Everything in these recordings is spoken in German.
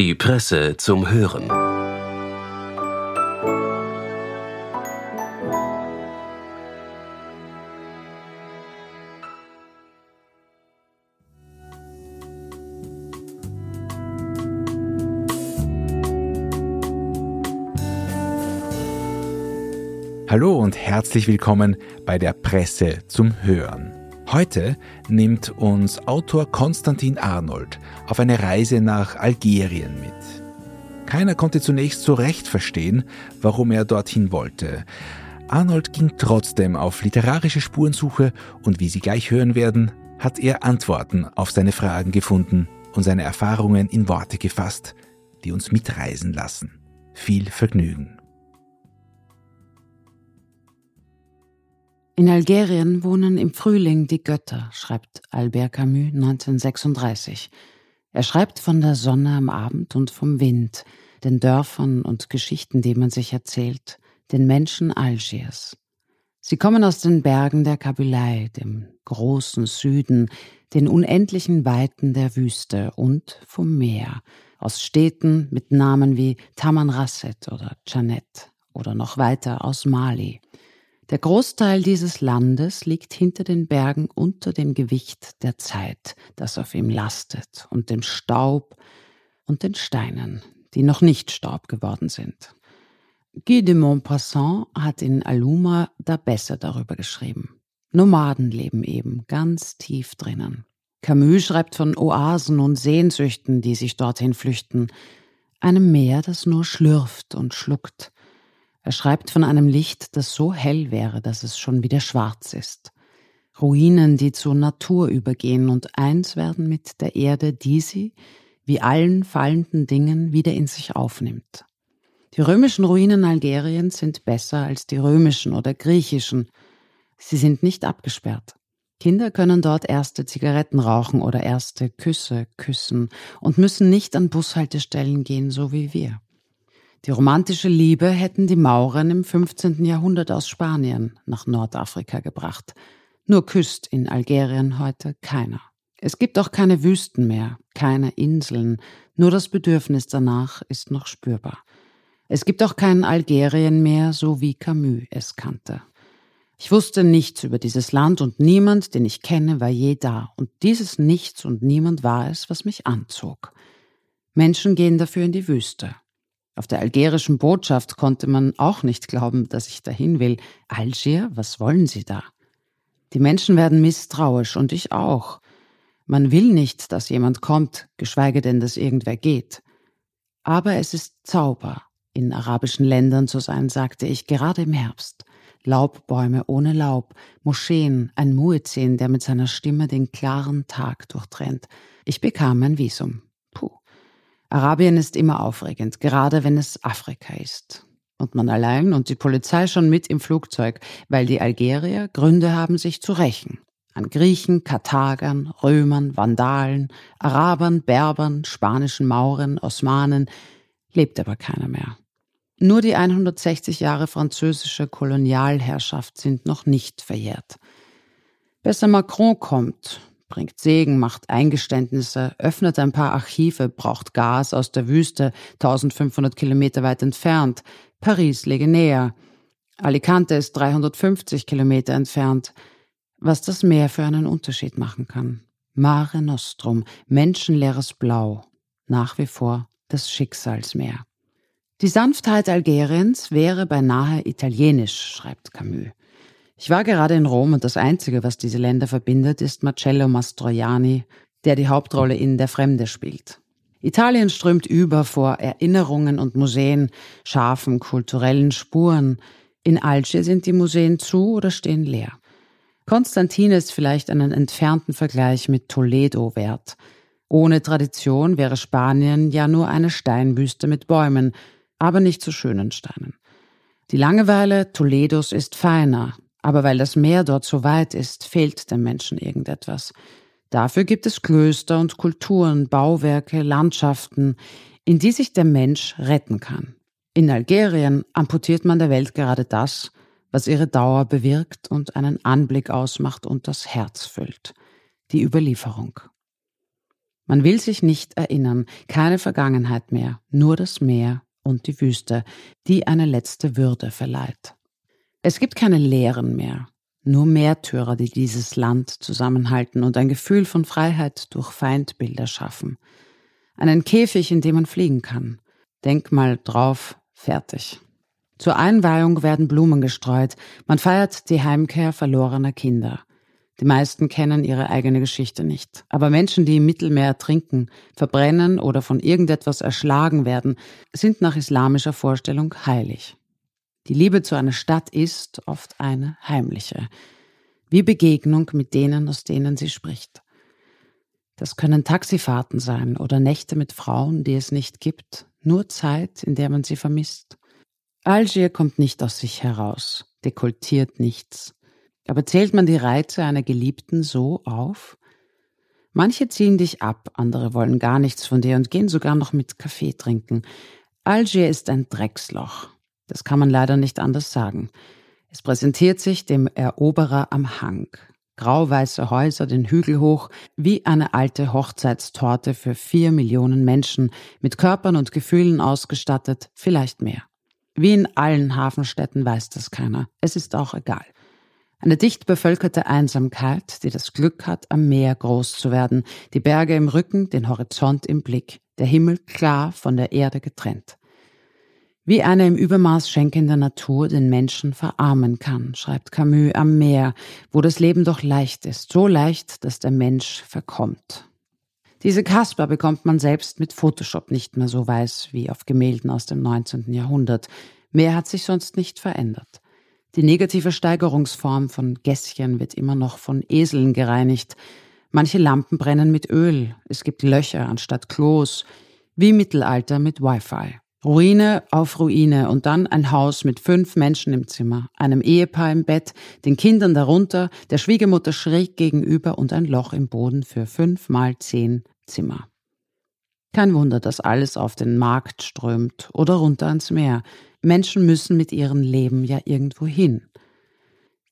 Die Presse zum Hören. Hallo und herzlich willkommen bei der Presse zum Hören. Heute nimmt uns Autor Konstantin Arnold auf eine Reise nach Algerien mit. Keiner konnte zunächst so recht verstehen, warum er dorthin wollte. Arnold ging trotzdem auf literarische Spurensuche und wie Sie gleich hören werden, hat er Antworten auf seine Fragen gefunden und seine Erfahrungen in Worte gefasst, die uns mitreisen lassen. Viel Vergnügen. In Algerien wohnen im Frühling die Götter, schreibt Albert Camus 1936. Er schreibt von der Sonne am Abend und vom Wind, den Dörfern und Geschichten, die man sich erzählt, den Menschen Algiers. Sie kommen aus den Bergen der Kabylei, dem großen Süden, den unendlichen Weiten der Wüste und vom Meer, aus Städten mit Namen wie Tamanrasset oder Janet oder noch weiter aus Mali. Der Großteil dieses Landes liegt hinter den Bergen unter dem Gewicht der Zeit, das auf ihm lastet, und dem Staub und den Steinen, die noch nicht Staub geworden sind. Guy de Maupassant hat in Aluma da besser darüber geschrieben. Nomadenleben eben, ganz tief drinnen. Camus schreibt von Oasen und Sehnsüchten, die sich dorthin flüchten, einem Meer, das nur schlürft und schluckt, er schreibt von einem Licht, das so hell wäre, dass es schon wieder schwarz ist. Ruinen, die zur Natur übergehen und eins werden mit der Erde, die sie, wie allen fallenden Dingen, wieder in sich aufnimmt. Die römischen Ruinen Algeriens sind besser als die römischen oder griechischen. Sie sind nicht abgesperrt. Kinder können dort erste Zigaretten rauchen oder erste Küsse küssen und müssen nicht an Bushaltestellen gehen, so wie wir. Die romantische Liebe hätten die Mauren im 15. Jahrhundert aus Spanien nach Nordafrika gebracht. Nur küsst in Algerien heute keiner. Es gibt auch keine Wüsten mehr, keine Inseln, nur das Bedürfnis danach ist noch spürbar. Es gibt auch kein Algerien mehr, so wie Camus es kannte. Ich wusste nichts über dieses Land und niemand, den ich kenne, war je da. Und dieses Nichts und niemand war es, was mich anzog. Menschen gehen dafür in die Wüste. Auf der algerischen Botschaft konnte man auch nicht glauben, dass ich dahin will. Algier, was wollen Sie da? Die Menschen werden misstrauisch und ich auch. Man will nicht, dass jemand kommt, geschweige denn, dass irgendwer geht. Aber es ist Zauber, in arabischen Ländern zu sein, sagte ich, gerade im Herbst. Laubbäume ohne Laub, Moscheen, ein Muezzin, der mit seiner Stimme den klaren Tag durchtrennt. Ich bekam mein Visum. Puh. Arabien ist immer aufregend, gerade wenn es Afrika ist. Und man allein und die Polizei schon mit im Flugzeug, weil die Algerier Gründe haben, sich zu rächen. An Griechen, Karthagern, Römern, Vandalen, Arabern, Berbern, spanischen Mauren, Osmanen, lebt aber keiner mehr. Nur die 160 Jahre französische Kolonialherrschaft sind noch nicht verjährt. Besser Macron kommt, bringt Segen, macht Eingeständnisse, öffnet ein paar Archive, braucht Gas aus der Wüste, 1500 Kilometer weit entfernt. Paris lege näher. Alicante ist 350 Kilometer entfernt. Was das Meer für einen Unterschied machen kann. Mare Nostrum, menschenleeres Blau. Nach wie vor das Schicksalsmeer. Die Sanftheit Algeriens wäre beinahe italienisch, schreibt Camus. Ich war gerade in Rom und das Einzige, was diese Länder verbindet, ist Marcello Mastroianni, der die Hauptrolle in Der Fremde spielt. Italien strömt über vor Erinnerungen und Museen, scharfen kulturellen Spuren. In Alce sind die Museen zu oder stehen leer. Konstantin ist vielleicht einen entfernten Vergleich mit Toledo wert. Ohne Tradition wäre Spanien ja nur eine Steinwüste mit Bäumen, aber nicht zu schönen Steinen. Die Langeweile Toledos ist feiner, aber weil das Meer dort so weit ist, fehlt dem Menschen irgendetwas. Dafür gibt es Klöster und Kulturen, Bauwerke, Landschaften, in die sich der Mensch retten kann. In Algerien amputiert man der Welt gerade das, was ihre Dauer bewirkt und einen Anblick ausmacht und das Herz füllt. Die Überlieferung. Man will sich nicht erinnern, keine Vergangenheit mehr, nur das Meer und die Wüste, die eine letzte Würde verleiht. Es gibt keine Lehren mehr, nur Märtyrer, die dieses Land zusammenhalten und ein Gefühl von Freiheit durch Feindbilder schaffen. Einen Käfig, in dem man fliegen kann. Denkmal drauf, fertig. Zur Einweihung werden Blumen gestreut, man feiert die Heimkehr verlorener Kinder. Die meisten kennen ihre eigene Geschichte nicht. Aber Menschen, die im Mittelmeer ertrinken, verbrennen oder von irgendetwas erschlagen werden, sind nach islamischer Vorstellung heilig. Die Liebe zu einer Stadt ist oft eine heimliche, wie Begegnung mit denen, aus denen sie spricht. Das können Taxifahrten sein oder Nächte mit Frauen, die es nicht gibt, nur Zeit, in der man sie vermisst. Algier kommt nicht aus sich heraus, dekultiert nichts. Aber zählt man die Reize einer Geliebten so auf? Manche ziehen dich ab, andere wollen gar nichts von dir und gehen sogar noch mit Kaffee trinken. Algier ist ein Drecksloch. Das kann man leider nicht anders sagen. Es präsentiert sich dem Eroberer am Hang. Grauweiße Häuser den Hügel hoch, wie eine alte Hochzeitstorte für vier Millionen Menschen, mit Körpern und Gefühlen ausgestattet, vielleicht mehr. Wie in allen Hafenstädten weiß das keiner. Es ist auch egal. Eine dicht bevölkerte Einsamkeit, die das Glück hat, am Meer groß zu werden, die Berge im Rücken, den Horizont im Blick, der Himmel klar von der Erde getrennt. Wie eine im Übermaß schenkende Natur den Menschen verarmen kann, schreibt Camus am Meer, wo das Leben doch leicht ist, so leicht, dass der Mensch verkommt. Diese Kasper bekommt man selbst mit Photoshop nicht mehr so weiß wie auf Gemälden aus dem 19. Jahrhundert. Mehr hat sich sonst nicht verändert. Die negative Steigerungsform von Gässchen wird immer noch von Eseln gereinigt. Manche Lampen brennen mit Öl. Es gibt Löcher anstatt Klos. Wie Mittelalter mit Wi-Fi. Ruine auf Ruine und dann ein Haus mit fünf Menschen im Zimmer, einem Ehepaar im Bett, den Kindern darunter, der Schwiegermutter schräg gegenüber und ein Loch im Boden für fünf mal zehn Zimmer. Kein Wunder, dass alles auf den Markt strömt oder runter ans Meer. Menschen müssen mit ihrem Leben ja irgendwo hin.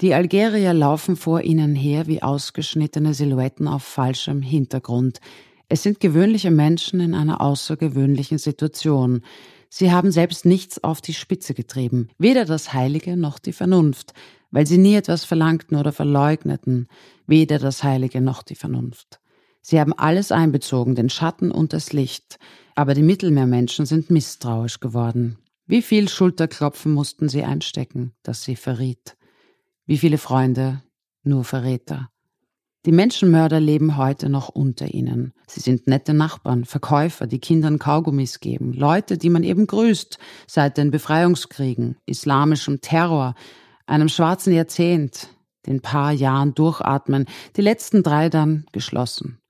Die Algerier laufen vor ihnen her wie ausgeschnittene Silhouetten auf falschem Hintergrund. Es sind gewöhnliche Menschen in einer außergewöhnlichen Situation. Sie haben selbst nichts auf die Spitze getrieben, weder das Heilige noch die Vernunft, weil sie nie etwas verlangten oder verleugneten, weder das Heilige noch die Vernunft. Sie haben alles einbezogen, den Schatten und das Licht, aber die Mittelmeermenschen sind misstrauisch geworden. Wie viel Schulterklopfen mussten sie einstecken, dass sie verriet? Wie viele Freunde, nur Verräter? Die Menschenmörder leben heute noch unter ihnen. Sie sind nette Nachbarn, Verkäufer, die Kindern Kaugummis geben, Leute, die man eben grüßt, seit den Befreiungskriegen, islamischem Terror, einem schwarzen Jahrzehnt, den paar Jahren durchatmen, die letzten drei dann geschlossen.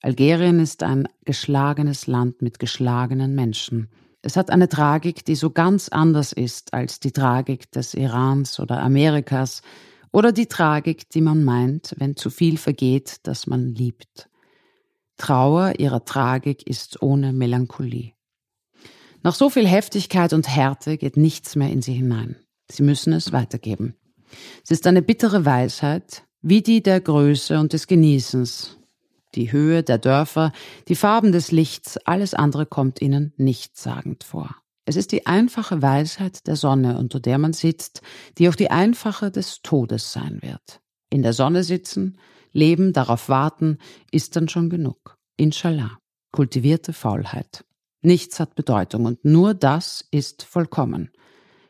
Algerien ist ein geschlagenes Land mit geschlagenen Menschen. Es hat eine Tragik, die so ganz anders ist als die Tragik des Irans oder Amerikas oder die Tragik, die man meint, wenn zu viel vergeht, das man liebt. Trauer ihrer Tragik ist ohne Melancholie. Nach so viel Heftigkeit und Härte geht nichts mehr in sie hinein. Sie müssen es weitergeben. Es ist eine bittere Weisheit, wie die der Größe und des Genießens, die Höhe der Dörfer, die Farben des Lichts, alles andere kommt ihnen nichtssagend vor. Es ist die einfache Weisheit der Sonne, unter der man sitzt, die auch die einfache des Todes sein wird. In der Sonne sitzen, leben, darauf warten, ist dann schon genug. Inshallah. Kultivierte Faulheit. Nichts hat Bedeutung und nur das ist vollkommen.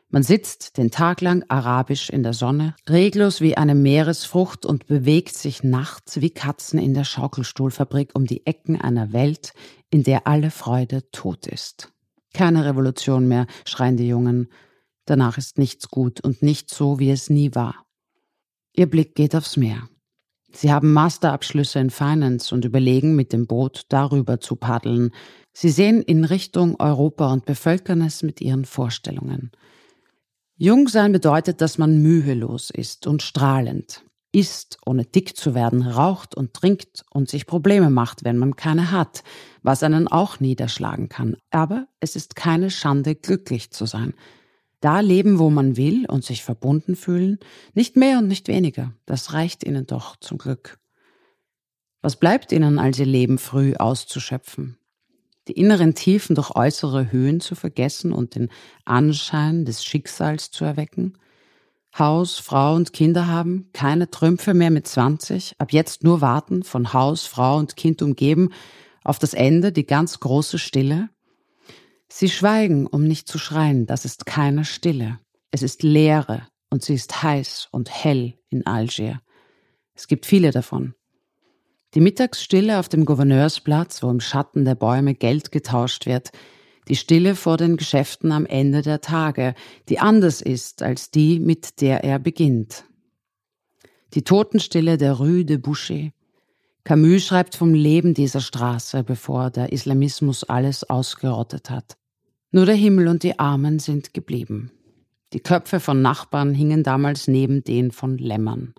Man sitzt den Tag lang arabisch in der Sonne, reglos wie eine Meeresfrucht und bewegt sich nachts wie Katzen in der Schaukelstuhlfabrik um die Ecken einer Welt, in der alle Freude tot ist. Keine Revolution mehr, schreien die Jungen. Danach ist nichts gut und nicht so, wie es nie war. Ihr Blick geht aufs Meer. Sie haben Masterabschlüsse in Finance und überlegen, mit dem Boot darüber zu paddeln. Sie sehen in Richtung Europa und bevölkern es mit ihren Vorstellungen. Jung sein bedeutet, dass man mühelos ist und strahlend, isst, ohne dick zu werden, raucht und trinkt und sich Probleme macht, wenn man keine hat, was einen auch niederschlagen kann. Aber es ist keine Schande, glücklich zu sein. Da leben, wo man will und sich verbunden fühlen, nicht mehr und nicht weniger, das reicht ihnen doch zum Glück. Was bleibt ihnen, als ihr Leben früh auszuschöpfen? Die inneren Tiefen durch äußere Höhen zu vergessen und den Anschein des Schicksals zu erwecken? Haus, Frau und Kinder haben, keine Trümpfe mehr mit 20, ab jetzt nur warten, von Haus, Frau und Kind umgeben, auf das Ende die ganz große Stille? Sie schweigen, um nicht zu schreien, das ist keine Stille. Es ist Leere und sie ist heiß und hell in Algier. Es gibt viele davon. Die Mittagsstille auf dem Gouverneursplatz, wo im Schatten der Bäume Geld getauscht wird, die Stille vor den Geschäften am Ende der Tage, die anders ist als die, mit der er beginnt. Die Totenstille der Rue de Boucher. Camus schreibt vom Leben dieser Straße, bevor der Islamismus alles ausgerottet hat. Nur der Himmel und die Armen sind geblieben. Die Köpfe von Nachbarn hingen damals neben den von Lämmern.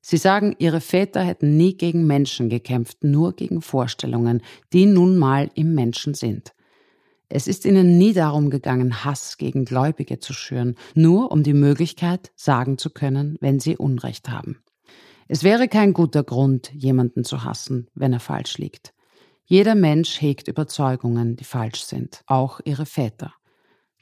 Sie sagen, ihre Väter hätten nie gegen Menschen gekämpft, nur gegen Vorstellungen, die nun mal im Menschen sind. Es ist ihnen nie darum gegangen, Hass gegen Gläubige zu schüren, nur um die Möglichkeit, sagen zu können, wenn sie Unrecht haben. Es wäre kein guter Grund, jemanden zu hassen, wenn er falsch liegt. Jeder Mensch hegt Überzeugungen, die falsch sind, auch ihre Väter.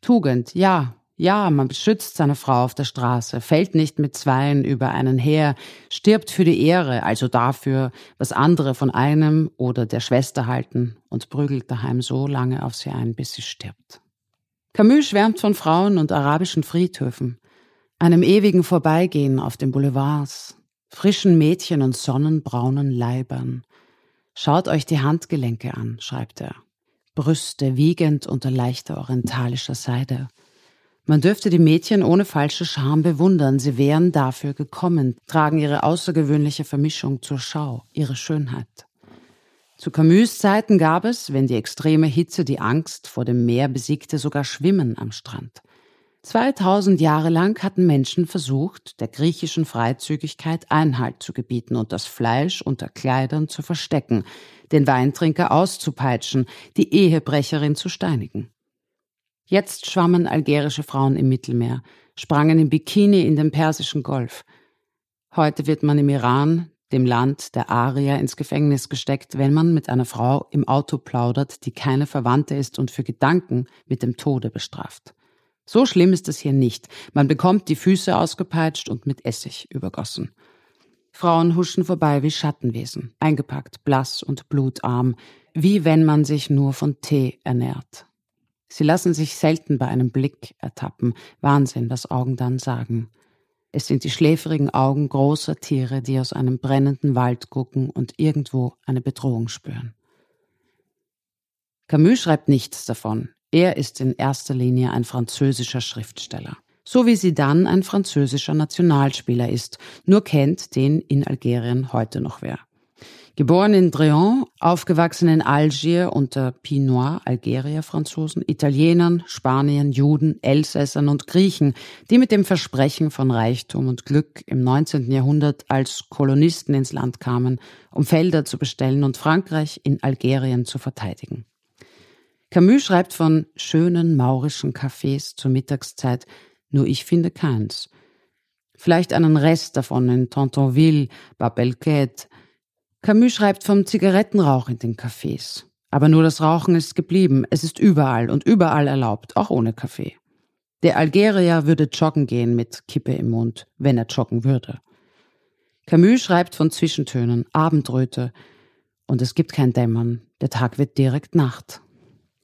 Tugend, ja, ja, man beschützt seine Frau auf der Straße, fällt nicht mit Zweien über einen her, stirbt für die Ehre, also dafür, was andere von einem oder der Schwester halten und prügelt daheim so lange auf sie ein, bis sie stirbt. Camus schwärmt von Frauen und arabischen Friedhöfen, einem ewigen Vorbeigehen auf den Boulevards, frischen Mädchen und sonnenbraunen Leibern. Schaut euch die Handgelenke an, schreibt er. Brüste wiegend unter leichter orientalischer Seide – man dürfte die Mädchen ohne falsche Scham bewundern, sie wären dafür gekommen, tragen ihre außergewöhnliche Vermischung zur Schau, ihre Schönheit. Zu Camus Zeiten gab es, wenn die extreme Hitze die Angst vor dem Meer besiegte, sogar Schwimmen am Strand. 2000 Jahre lang hatten Menschen versucht, der griechischen Freizügigkeit Einhalt zu gebieten und das Fleisch unter Kleidern zu verstecken, den Weintrinker auszupeitschen, die Ehebrecherin zu steinigen. Jetzt schwammen algerische Frauen im Mittelmeer, sprangen im Bikini in den Persischen Golf. Heute wird man im Iran, dem Land der Arier, ins Gefängnis gesteckt, wenn man mit einer Frau im Auto plaudert, die keine Verwandte ist und für Gedanken mit dem Tode bestraft. So schlimm ist es hier nicht. Man bekommt die Füße ausgepeitscht und mit Essig übergossen. Frauen huschen vorbei wie Schattenwesen, eingepackt, blass und blutarm, wie wenn man sich nur von Tee ernährt. Sie lassen sich selten bei einem Blick ertappen. Wahnsinn, was Augen dann sagen. Es sind die schläfrigen Augen großer Tiere, die aus einem brennenden Wald gucken und irgendwo eine Bedrohung spüren. Camus schreibt nichts davon. Er ist in erster Linie ein französischer Schriftsteller. So wie sie dann ein französischer Nationalspieler ist, nur kennt den in Algerien heute noch wer. Geboren in Dréan, aufgewachsen in Algier unter Pinois, Algerier-Franzosen, Italienern, Spaniern, Juden, Elsässern und Griechen, die mit dem Versprechen von Reichtum und Glück im 19. Jahrhundert als Kolonisten ins Land kamen, um Felder zu bestellen und Frankreich in Algerien zu verteidigen. Camus schreibt von schönen maurischen Cafés zur Mittagszeit, nur ich finde keins. Vielleicht einen Rest davon in Tontonville, Babelquette, Camus schreibt vom Zigarettenrauch in den Cafés. Aber nur das Rauchen ist geblieben. Es ist überall und überall erlaubt, auch ohne Kaffee. Der Algerier würde joggen gehen mit Kippe im Mund, wenn er joggen würde. Camus schreibt von Zwischentönen, Abendröte, und es gibt kein Dämmern. Der Tag wird direkt Nacht.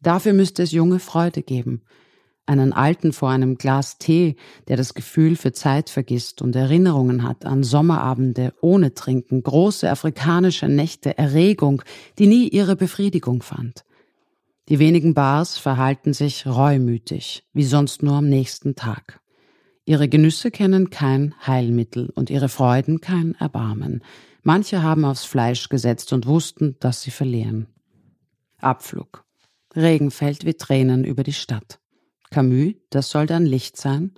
Dafür müsste es junge Freude geben, einen Alten vor einem Glas Tee, der das Gefühl für Zeit vergisst und Erinnerungen hat an Sommerabende ohne Trinken, große afrikanische Nächte, Erregung, die nie ihre Befriedigung fand. Die wenigen Bars verhalten sich reumütig, wie sonst nur am nächsten Tag. Ihre Genüsse kennen kein Heilmittel und ihre Freuden kein Erbarmen. Manche haben aufs Fleisch gesetzt und wussten, dass sie verlieren. Abflug. Regen fällt wie Tränen über die Stadt. Camus, das soll dann Licht sein?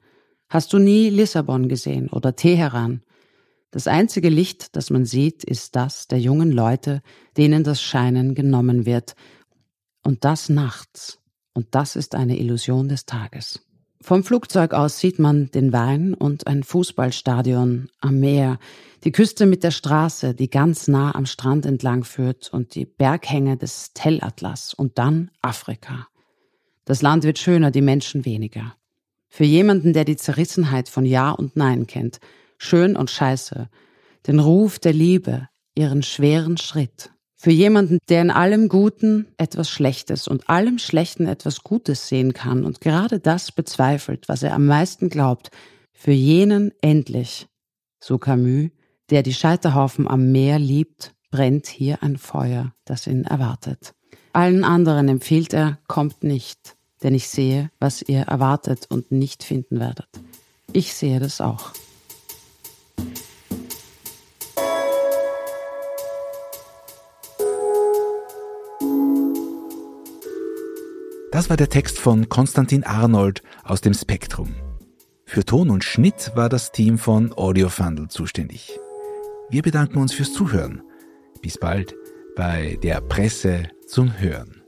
Hast du nie Lissabon gesehen oder Teheran? Das einzige Licht, das man sieht, ist das der jungen Leute, denen das Scheinen genommen wird. Und das nachts. Und das ist eine Illusion des Tages. Vom Flugzeug aus sieht man den Wein und ein Fußballstadion am Meer, die Küste mit der Straße, die ganz nah am Strand entlang führt und die Berghänge des Tellatlas und dann Afrika. Das Land wird schöner, die Menschen weniger. Für jemanden, der die Zerrissenheit von Ja und Nein kennt, schön und scheiße, den Ruf der Liebe, ihren schweren Schritt. Für jemanden, der in allem Guten etwas Schlechtes und allem Schlechten etwas Gutes sehen kann und gerade das bezweifelt, was er am meisten glaubt, für jenen endlich, so Camus, der die Scheiterhaufen am Meer liebt, brennt hier ein Feuer, das ihn erwartet. Allen anderen empfiehlt er, kommt nicht, denn ich sehe, was ihr erwartet und nicht finden werdet. Ich sehe das auch. Das war der Text von Konstantin Arnold aus dem Spektrum. Für Ton und Schnitt war das Team von Audiofundel zuständig. Wir bedanken uns fürs Zuhören. Bis bald bei der Presse zum Hören.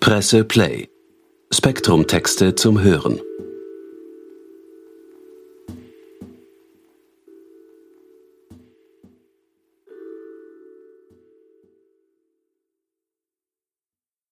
Presse Play. Spektrum Texte zum Hören.